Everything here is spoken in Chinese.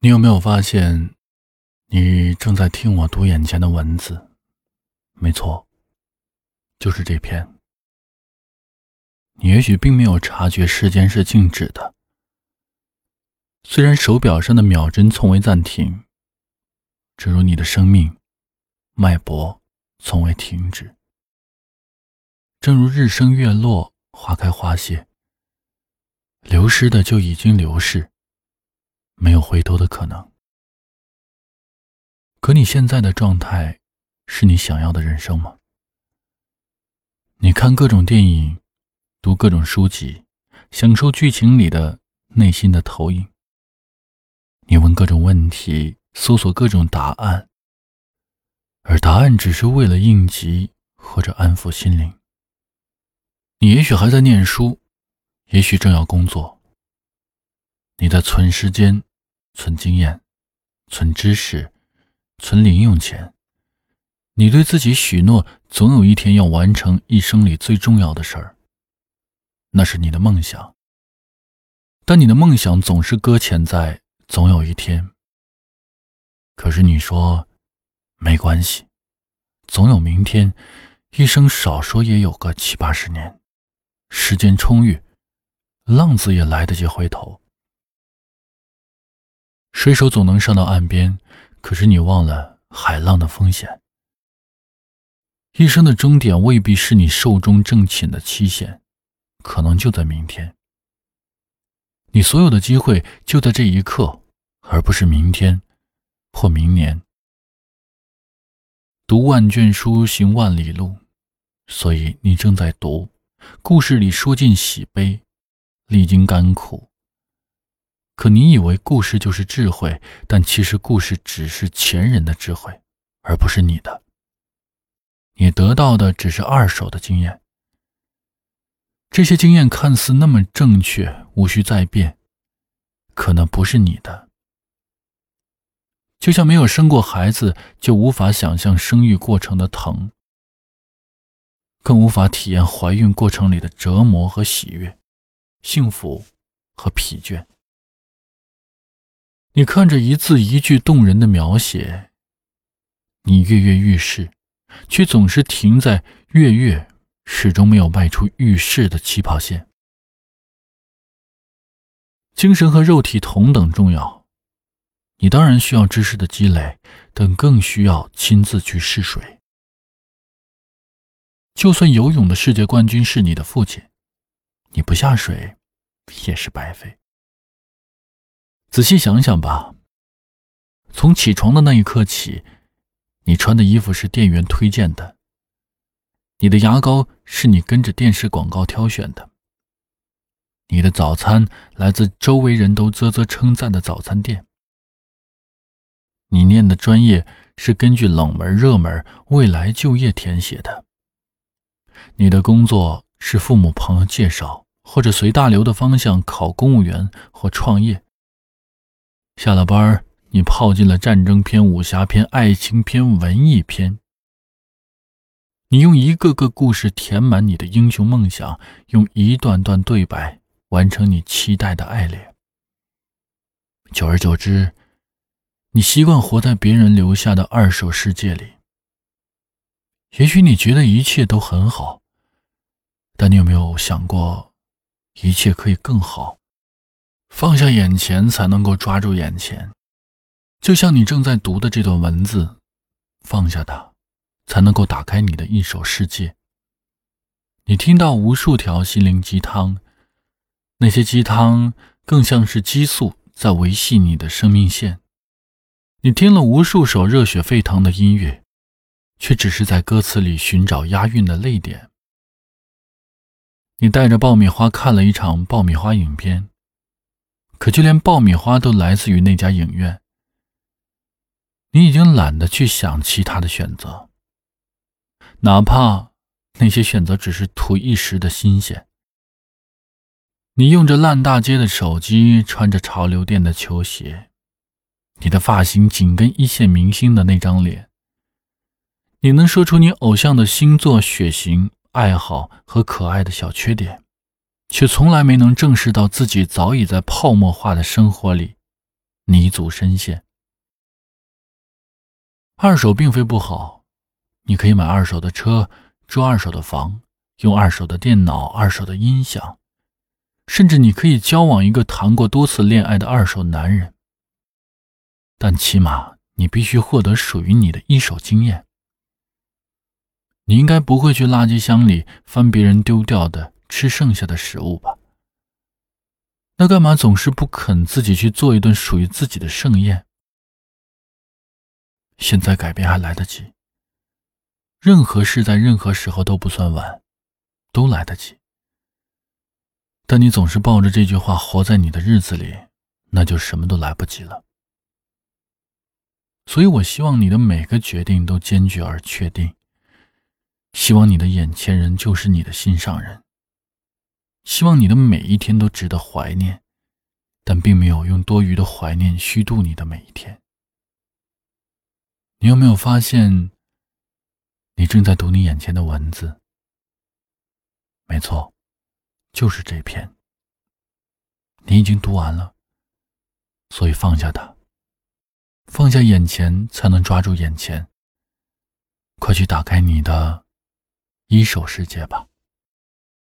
你有没有发现，你正在听我读眼前的文字？没错，就是这篇。你也许并没有察觉时间是静止的，虽然手表上的秒针从未暂停，正如你的生命脉搏从未停止。正如日升月落，花开花谢，流失的就已经流逝，没有回头的可能。可你现在的状态，是你想要的人生吗？你看各种电影，读各种书籍，享受剧情里的内心的投影。你问各种问题，搜索各种答案，而答案只是为了应急或者安抚心灵。你也许还在念书，也许正要工作。你在存时间、存经验、存知识、存零用钱。你对自己许诺，总有一天要完成一生里最重要的事儿。那是你的梦想，但你的梦想总是搁浅在总有一天。可是你说，没关系，总有明天，一生少说也有个七八十年。时间充裕，浪子也来得及回头。水手总能上到岸边，可是你忘了海浪的风险。一生的终点未必是你寿终正寝的期限，可能就在明天。你所有的机会就在这一刻，而不是明天或明年。读万卷书，行万里路，所以你正在读。故事里说尽喜悲，历经甘苦。可你以为故事就是智慧，但其实故事只是前人的智慧，而不是你的。你得到的只是二手的经验。这些经验看似那么正确，无需再变，可能不是你的。就像没有生过孩子，就无法想象生育过程的疼。更无法体验怀孕过程里的折磨和喜悦，幸福和疲倦。你看着一字一句动人的描写，你跃跃欲试，却总是停在跃跃，始终没有迈出浴室的起跑线。精神和肉体同等重要，你当然需要知识的积累，但更需要亲自去试水。就算游泳的世界冠军是你的父亲，你不下水也是白费。仔细想想吧，从起床的那一刻起，你穿的衣服是店员推荐的，你的牙膏是你跟着电视广告挑选的，你的早餐来自周围人都啧啧称赞的早餐店，你念的专业是根据冷门、热门、未来就业填写的。你的工作是父母朋友介绍，或者随大流的方向考公务员或创业。下了班你泡进了战争片、武侠片、爱情片、文艺片。你用一个个故事填满你的英雄梦想，用一段段对白完成你期待的爱恋。久而久之，你习惯活在别人留下的二手世界里。也许你觉得一切都很好，但你有没有想过，一切可以更好？放下眼前，才能够抓住眼前。就像你正在读的这段文字，放下它，才能够打开你的一手世界。你听到无数条心灵鸡汤，那些鸡汤更像是激素在维系你的生命线。你听了无数首热血沸腾的音乐。却只是在歌词里寻找押韵的泪点。你带着爆米花看了一场爆米花影片，可就连爆米花都来自于那家影院。你已经懒得去想其他的选择，哪怕那些选择只是图一时的新鲜。你用着烂大街的手机，穿着潮流店的球鞋，你的发型紧跟一线明星的那张脸。你能说出你偶像的星座、血型、爱好和可爱的小缺点，却从来没能正视到自己早已在泡沫化的生活里泥足深陷。二手并非不好，你可以买二手的车，住二手的房，用二手的电脑、二手的音响，甚至你可以交往一个谈过多次恋爱的二手男人。但起码你必须获得属于你的一手经验。你应该不会去垃圾箱里翻别人丢掉的、吃剩下的食物吧？那干嘛总是不肯自己去做一顿属于自己的盛宴？现在改变还来得及。任何事在任何时候都不算晚，都来得及。但你总是抱着这句话活在你的日子里，那就什么都来不及了。所以我希望你的每个决定都坚决而确定。希望你的眼前人就是你的心上人。希望你的每一天都值得怀念，但并没有用多余的怀念虚度你的每一天。你有没有发现，你正在读你眼前的文字？没错，就是这篇。你已经读完了，所以放下它。放下眼前，才能抓住眼前。快去打开你的一手世界吧。